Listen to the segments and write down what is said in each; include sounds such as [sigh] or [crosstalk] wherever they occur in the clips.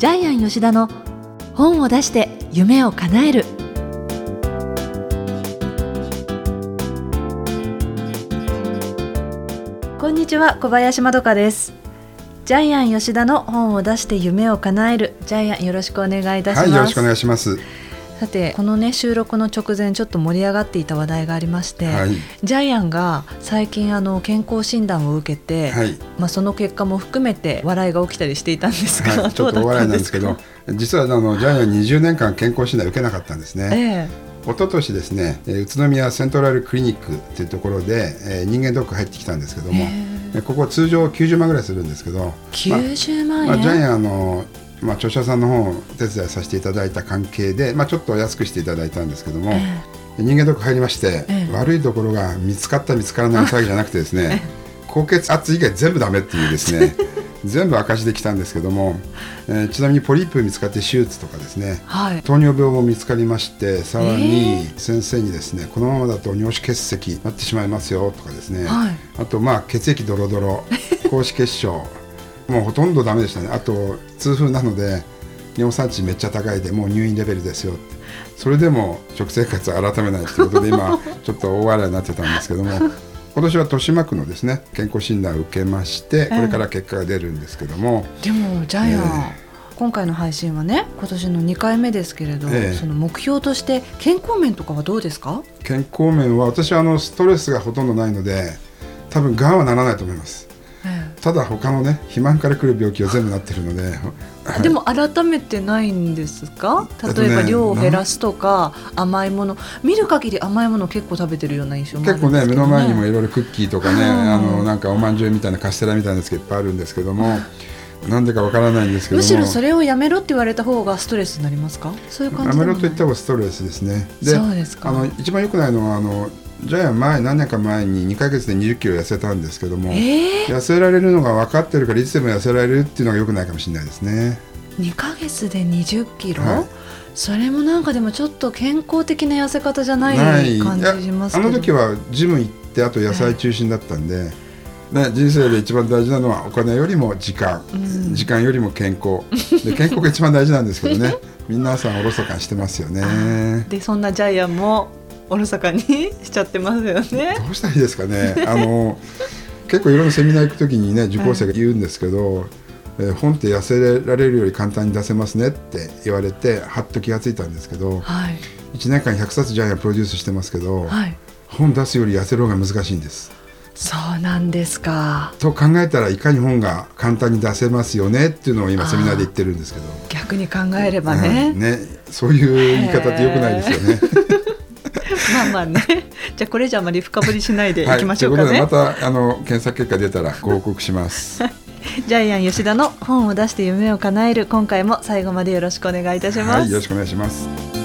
ジャイアン吉田の本を出して夢を叶える。こんにちは小林まどかです。ジャイアン吉田の本を出して夢を叶える。ジャイアンよろしくお願いいたします、はい、よろしくお願いします。さてこのね収録の直前ちょっと盛り上がっていた話題がありまして、はい。ジャイアンが最近あの健康診断を受けて、はい。まあその結果も含めて笑いが起きたりしていたんですが、はい、ちょっとお笑いなんですけど実はあのジャイアン20年間健康診断受けなかったんですね、え一昨年ですねえー宇都宮セントラルクリニックというところで、えー人間ドック入ってきたんですけども、ここ通常90万ぐらいするんですけど、え90万円、まあ、ジャイアンあの、まあ、著者さんの本をお手伝いさせていただいた関係で、まあ、ちょっと安くしていただいたんですけども、え人間ドック入りまして、ええ。悪いところが見つかった見つからない騒ぎじゃなくてですね [laughs] 高血圧以外全部ダメっていうですね [laughs] 全部赤字できたんですけども、えーちなみにポリープ見つかって手術とかですねはい。糖尿病も見つかりましてさらえに先生にですね、このままだと尿脂結石になってしまいますよとかですね、はい。あとまあ血液ドロドロ [laughs] 高脂血症もうほとんどダメでしたね。あと痛風なので尿酸値めっちゃ高いでもう入院レベルですよ。ってそれでも食生活改めないということで今 [laughs] ちょっと大笑いになってたんですけども今年は豊島区のですね健康診断を受けましてこれから結果が出るんですけども、でもジャイアン、え今回の配信はね今年の2回目ですけれど、ええ。その目標として健康面とかはどうですか？健康面は私はあのストレスがほとんどないので多分がんはならないと思います。えただ他のね肥満から来る病気は全部なってるので、はい。でも改めてないんですか？例えば量を減らすとか、甘いもの。見る限り甘いもの結構食べてるような印象もある結構ね目んですけどの前にもいろいろクッキーとかね、はいあのなんかおまんじゅうみたいなカステラみたいなやつがいっぱいあるんですけども、なんでかわからないんですけども。むしろそれをやめろって言われた方がストレスになりますか？そういう感じやめろと言った方がストレスですね。そうですか。あの一番良くないのはあのジャイアン前何年か前に2ヶ月で2 0キロ痩せたんですけども、えー、痩せられるのが分かってるからいつでも痩せられるっていうのが良くないかもしれないですね。2ヶ月で20キロ、はい。それもなんかでもちょっと健康的な痩せ方じゃない感じしますけど。あの時はジム行ってあと野菜中心だったんで、ね、人生で一番大事なのはお金よりも時間、うん。時間よりも健康。で健康が一番大事なんですけどね。[laughs] 皆さんおろそかにしてますよね。でそんなジャイアンもおろそかにしちゃってますよね。どうしたらいいですかね。あの結構いろんなセミナー行く時にね受講生が言うんですけど、えー本って痩せられるより簡単に出せますねって言われてはっと気がついたんですけどはい。1年間100冊ジャイアンプロデュースしてますけど、はい。本出すより痩せる方が難しいんです。そうなんですか。と考えたらいかに本が簡単に出せますよねっていうのを今セミナーで言ってるんですけど、逆に考えればね、うん。ね。そういう言い方ってよくないですよね。[laughs] まあまあねじゃあこれじゃあまり深掘りしないでいはい、きましょうかね、ということでまたあの検索結果出たらご報告します。[laughs] ジャイアン吉田の本を出して夢を叶える今回も最後までよろしくお願いいたします、はい、よろしくお願いします。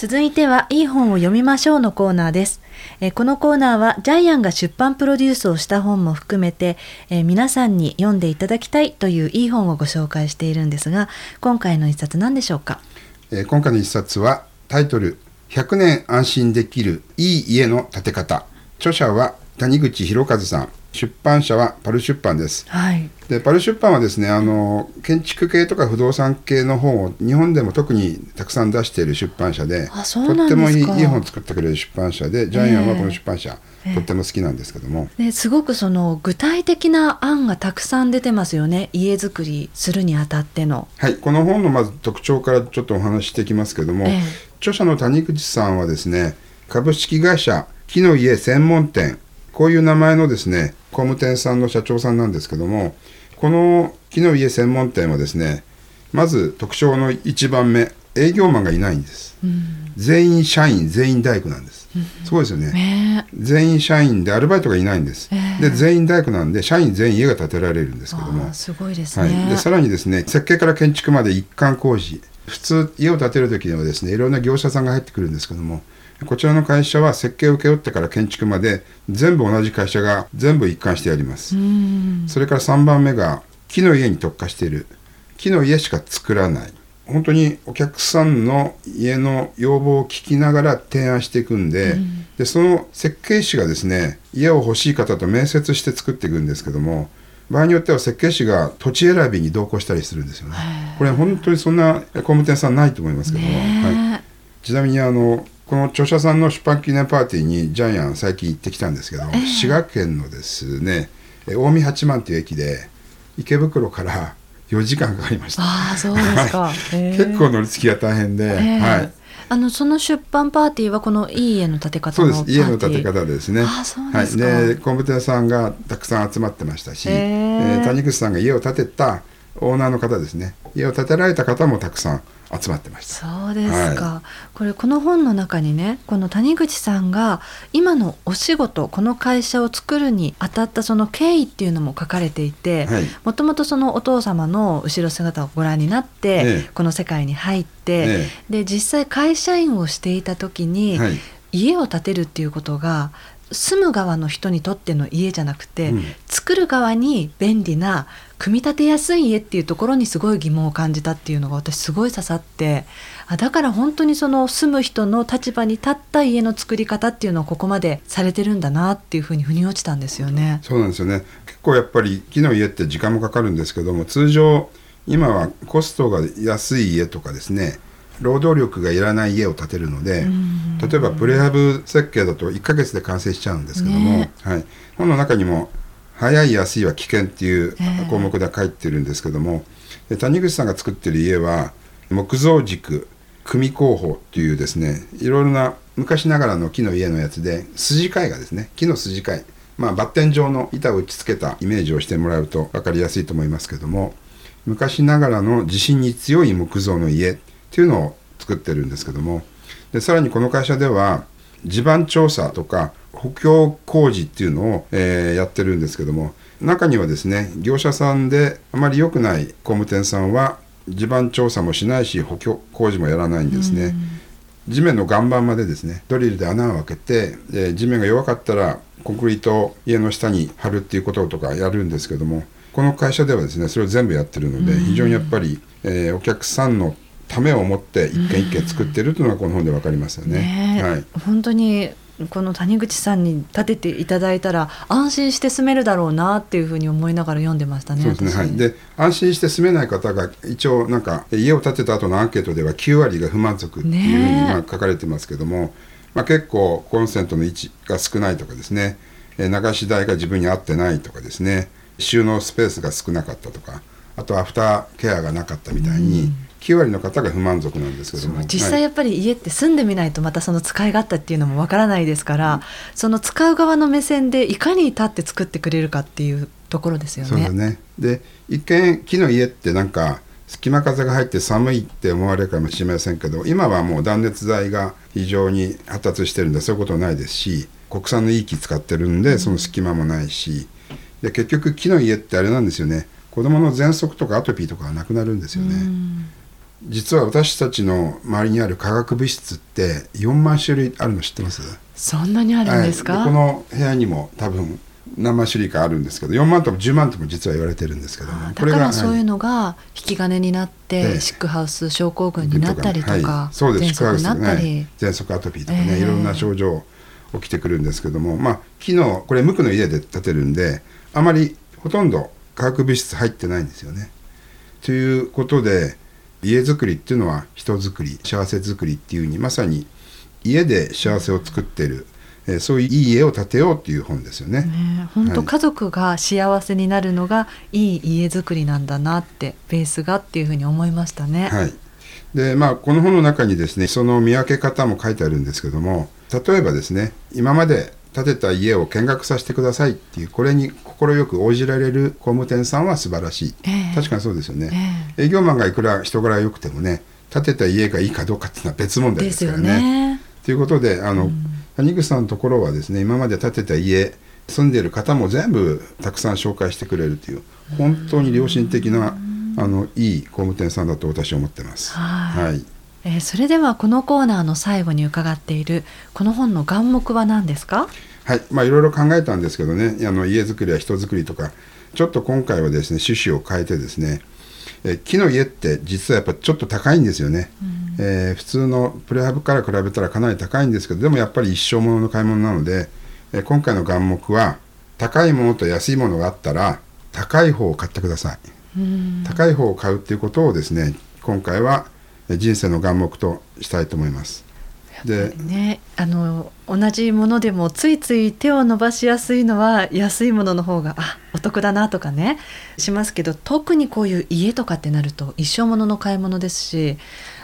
続いてはいい本を読みましょうのコーナーです。えこのコーナーはジャイアンが出版プロデュースをした本も含めて、え皆さんに読んでいただきたいといういい本をご紹介しているんですが、今回の一冊何でしょうか？え今回の一冊はタイトル100年安心できるいい家の建て方。著者は谷口博和さん。出版社はパル出版です。はい。でパル出版はですねあの建築系とか不動産系の本を日本でも特にたくさん出している出版社でとってもいいいい本を作ってくれる出版社でジャイアンはこのええ出版社、ええとっても好きなんですけども、ですごくその具体的な案がたくさん出てますよね。家づくりするにあたっての。はい、この本のまず特徴からちょっとお話ししていきますけども、ええ著者の谷口さんはですね株式会社木の家専門店こういう名前のですね工務店さんの社長さんなんですけどもこの木の家専門店はですねまず特徴の1番目営業マンがいないんです。うん。全員社員全員大工なんです、すごいですよね。ね。全員社員でアルバイトがいないんです、ええ。で全員大工なんで社員全員家が建てられるんですけども。すごいですはい、ね。でさらにですね設計から建築まで一貫工事。普通家を建てる時にはですねいろんな業者さんが入ってくるんですけどもこちらの会社は設計を請け負ってから建築まで全部同じ会社が全部一貫してやります、うん。それから3番目が木の家に特化している。木の家しか作らない。本当にお客さんの家の要望を聞きながら提案していくんで,、でその設計士がですね家を欲しい方と面接して作っていくんですけども場合によっては設計士が土地選びに同行したりするんですよね。これ本当にそんな工務店さんないと思いますけども、はい、ちなみにあのこの著者さんの出版記念パーティーにジャイアン最近行ってきたんですけど、滋賀県のですね近江八幡という駅で池袋から [laughs] 4時間かかりました。あそうですか。結構乗り継ぎが大変で、はい。あのその出版パーティーはこのいい家の建て方そうです。家の建て方ですね。あそうですか。はい、で工務店さんがたくさん集まってましたし、えー、谷口さんが家を建てたオーナーの方ですね家を建てられた方もたくさん集まってました。そうですか、はい、これこの本の中にねこの谷口さんが今のお仕事この会社を作るにあたったその経緯っていうのも書かれていてもともとそのお父様の後ろ姿をご覧になって、ね、この世界に入って、ね、で実際会社員をしていた時に、はい、家を建てるっていうことが住む側の人にとっての家じゃなくて、うん、作る側に便利な組み立てやすい家っていうところにすごい疑問を感じたっていうのが私すごい刺さってあだから本当にその住む人の立場に立った家の作り方っていうのをここまでされてるんだなっていうふうに腑に落ちたんですよね。そうなんですよね結構やっぱり木の家って時間もかかるんですけども通常今はコストが安い家とかですね労働力がいらない家を建てるので例えばプレハブ設計だと1ヶ月で完成しちゃうんですけども、ね、はい、本の中にも早い安いは危険っていう項目では書いてるんですけども、えー、谷口さんが作ってる家は木造軸組工法っていうですねいろいろな昔ながらの木の家のやつで筋貝がですね木の筋貝まあバッテン状の板を打ち付けたイメージをしてもらうと分かりやすいと思いますけども昔ながらの地震に強い木造の家っていうのを作ってるんですけども。でさらにこの会社では地盤調査とか補強工事っていうのを、えー、やってるんですけども。中にはですね業者さんであまり良くない工務店さんは地盤調査もしないし補強工事もやらないんですね。地面の岩盤までですねドリルで穴を開けて、え地面が弱かったらコンクリートを家の下に貼るっていうこととかやるんですけども。この会社ではですねそれを全部やってるので非常にやっぱり、えー、お客さんのためを持って一軒一軒作ってるというのがこの本で分かりますよね。ねはい、本当にこの谷口さんに立てていただいたら安心して住めるだろうなっていうふうに思いながら読んでましたね。そうですね。はい、で安心して住めない方が一応なんか家を建てた後のアンケートでは9割が不満足っていうふうにまあ書かれてますけども、まあ、結構コンセントの位置が少ないとかですね。流し台が自分に合ってないとかですね。収納スペースが少なかったとかあとアフターケアがなかったみたいに。うん9割の方が不満足なんですけども。実際やっぱり家って住んでみないとまたその使い勝手っていうのもわからないですから、うん、その使う側の目線でいかに立って作ってくれるかっていうところですよね。そうね。で一見木の家ってなんか隙間風が入って寒いって思われるかもしれませんけど今はもう断熱材が非常に発達してるんでそういうことはないですし国産のいい木使ってるんでその隙間もないしで結局木の家ってあれなんですよね。子供の喘息とかアトピーとかがなくなるんですよね。実は私たちの周りにある化学物質って4万種類あるの知ってます？そんなにあるんですか、はい、この部屋にも多分何万種類かあるんですけど4万とも10万とも実は言われてるんですけどもだからそういうのが引き金になって、はい、シックハウス症候群になったりとか、はい、そうです。シックハウスになったり喘息アトピーとかね、えー、いろんな症状起きてくるんですけどもまあ木のこれ無垢の家で建てるんであまりほとんど化学物質入ってないんですよね。ということで家づくりっていうのは人づくり幸せづくりっていうにまさに家で幸せを作ってる、えー、そういういい家を建てようっていう本ですよね。本当、はい、家族が幸せになるのがいい家づくりなんだなってベースがっていうふうに思いましたね。はい、でまあこの本の中にですねその見分け方も書いてあるんですけども例えばですね今まで建てた家を見学させてくださいっていうこれに快く応じられる工務店さんは素晴らしい、えー、確かにそうですよね、えー、営業マンがいくら人柄良くてもね建てた家がいいかどうかっていうのは別問題ですからね。ということであの、うん、谷口さんのところはですね今まで建てた家住んでいる方も全部たくさん紹介してくれるという本当に良心的なあのいい工務店さんだと私は思ってます。はいえー、それではこのコーナーの最後に伺っているこの本の眼目は何ですか？はいまあいろいろ考えたんですけどね。あの家づくりや人づくりとかちょっと今回はですね趣旨を変えてですねえ木の家って実はやっぱちょっと高いんですよね、うん、えー、普通のプレハブから比べたらかなり高いんですけどでもやっぱり一生ものの買い物なので、えー、今回の眼目は高いものと安いものがあったら高い方を買ってください、うん、高い方を買うっていうことをですね今回は人生の眼目としたいと思いますでねあの同じものでもついつい手を伸ばしやすいのは安いものの方があお得だなとかねしますけど特にこういう家とかってなると一生ものの買い物ですし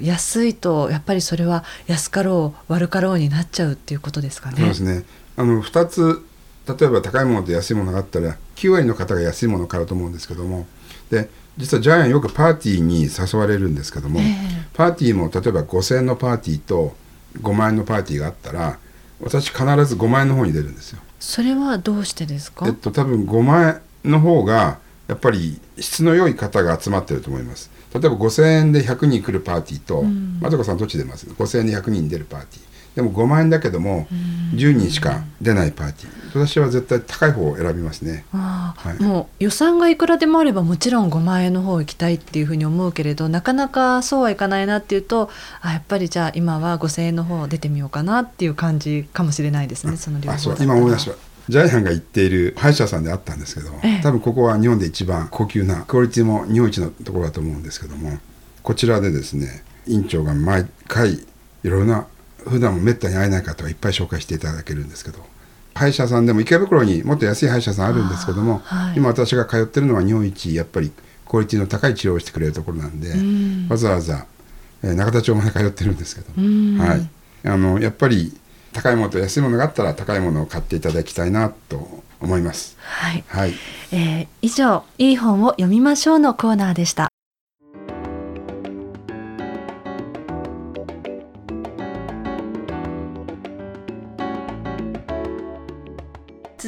安いとやっぱりそれは安かろう悪かろうになっちゃうっていうことですかね。そうですねあの2つ例えば高いものと安いものがあったら9割の方が安いものを買うと思うんですけどもで実はジャイアンよくパーティーに誘われるんですけども、えー、パーティーも例えば5,000円のパーティーと5万円のパーティーがあったら私必ず5万円の方に出るんですよ。それはどうしてですか、えっと、多分5万円の方がやっぱり質の良い方が集まってると思います。例えば5000円で100人来るパーティーと、うん、まどかさんどっち出ます？5000円で100人出るパーティーでも5万円だけども10人しか出ないパーティー。私は絶対高い方を選びますね、はい、もう予算がいくらでもあればもちろん5万円の方行きたいっていうふうに思うけれどなかなかそうはいかないなっていうとあやっぱりじゃあ今は5,000円の方出てみようかなっていう感じかもしれないですねその両方あ今思い出した。ジャイアンが行っている歯医者さんであったんですけど、ええ、多分ここは日本で一番高級なクオリティも日本一のところだと思うんですけどもこちらでですね院長が毎回いろいろな普段もめったに会えない方はいっぱい紹介していただけるんですけど歯医者さんでも池袋にもっと安い歯医者さんあるんですけども、はい、今私が通ってるのは日本一やっぱりクオリティの高い治療をしてくれるところなんで、ん。わざわざ、えー、中田町まで通ってるんですけど、はい、あのやっぱり高いものと安いものがあったら高いものを買っていただきたいなと思います。はい、はい、えー、以上いい本を読みましょうのコーナーでした。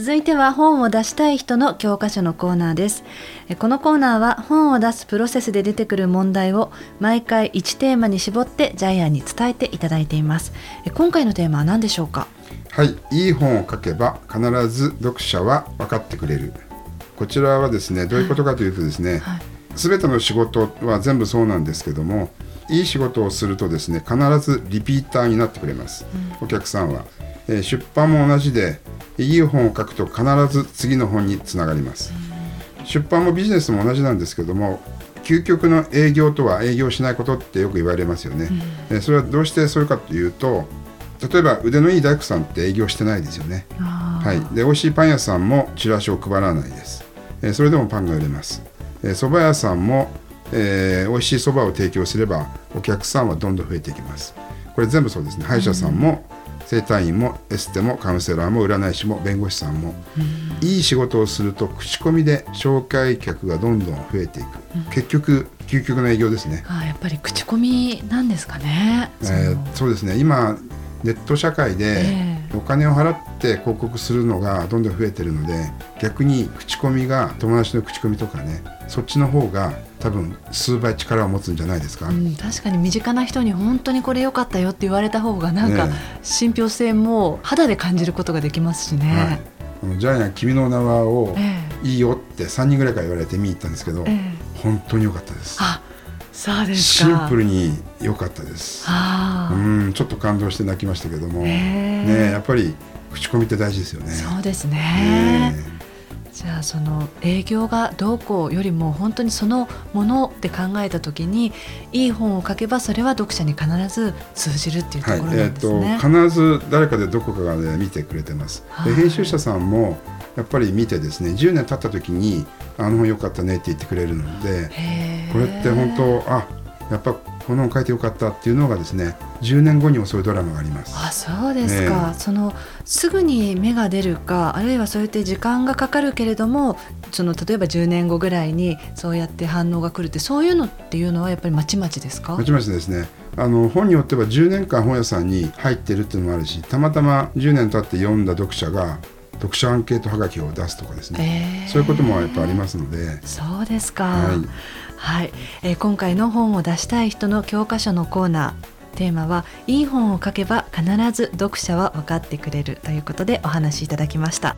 続いては本を出したい人の教科書のコーナーです。このコーナーは本を出すプロセスで出てくる問題を毎回1テーマに絞ってジャイアンに伝えていただいています。今回のテーマは何でしょうか？はい。いい本を書けば必ず読者は分かってくれる。こちらはですねどういうことかというとですね、はい、全ての仕事は全部そうなんですけどもいい仕事をするとですね必ずリピーターになってくれます、うん、お客さんは、えー、出版も同じでいい本を書くと必ず次の本につながります。出版もビジネスも同じなんですけども究極の営業とは営業しないことってよく言われますよね、うん、それはどうしてそういうかというと例えば腕のいい大工さんって営業してないですよね。はい、で美味しいパン屋さんもチラシを配らないです、えそれでもパンが売れます。蕎麦、え屋さんも、えー、美味しい蕎麦を提供すればお客さんはどんどん増えていきます。これ全部そうですね。歯医者さんも、整体院もエステもカウンセラーも占い師も弁護士さんも、いい仕事をすると口コミで紹介客がどんどん増えていく、結局究極の営業ですね。あやっぱり口コミなんですかね、えー、そうですね。今ネット社会でお金を払って広告するのがどんどん増えてるので逆に口コミが友達の口コミとかねそっちの方が多分数倍力を持つんじゃないですか、うん、確かに身近な人に本当にこれ良かったよって言われた方がなんか信憑性も肌で感じることができますしね。はい、このジャイアン君の名はをいいよって3人ぐらいから言われて見に行ったんですけど、えー、本当に良かったです。あそうですシンプルに良かったです。うんちょっと感動して泣きましたけども、ねやっぱり口コミって大事ですよね。そうですね。ねじゃあその営業がどうこうよりも本当にそのものって考えた時にいい本を書けばそれは読者に必ず通じるっていうところなんですね、はい。えーと、必ず誰かでどこかが、ね、見てくれてます、はい、編集者さんもやっぱり見てですね10年経った時にあの本良かったねって言ってくれるのでこれって本当あやっぱこの本書いてよかったっていうのがですね10年後にもそういうドラマがあります。あそうですか、ね、そのすぐに芽が出るかあるいはそうやって時間がかかるけれどもその例えば10年後ぐらいにそうやって反応が来るってそういうのっていうのはやっぱりまちまちですか？まちまちですね。あの本によっては10年間本屋さんに入ってるっていうのもあるしたまたま10年経って読んだ読者が読者アンケートはがきを出すとかですね、えー、そういうこともやっぱありますので。そうですか、はい、はい、えー、今回の本を出したい人の教科書のコーナー。テーマはいい本を書けば必ず読者は分かってくれるということでお話しいただきました。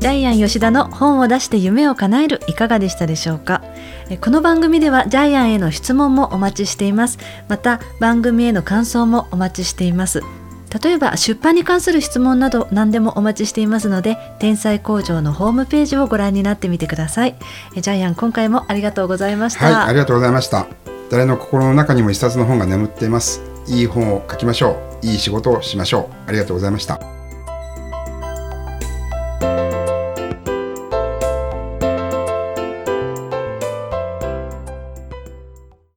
ダイアン吉田の本を出して夢を叶えるいかがでしたでしょうか？この番組ではジャイアンへの質問もお待ちしています。また番組への感想もお待ちしています。例えば出版に関する質問など何でもお待ちしていますので天才工場のホームページをご覧になってみてください。えジャイアン今回もありがとうございました、はいありがとうございました。誰の心の中にも一冊の本が眠っています。いい本を書きましょう。いい仕事をしましょう。ありがとうございました。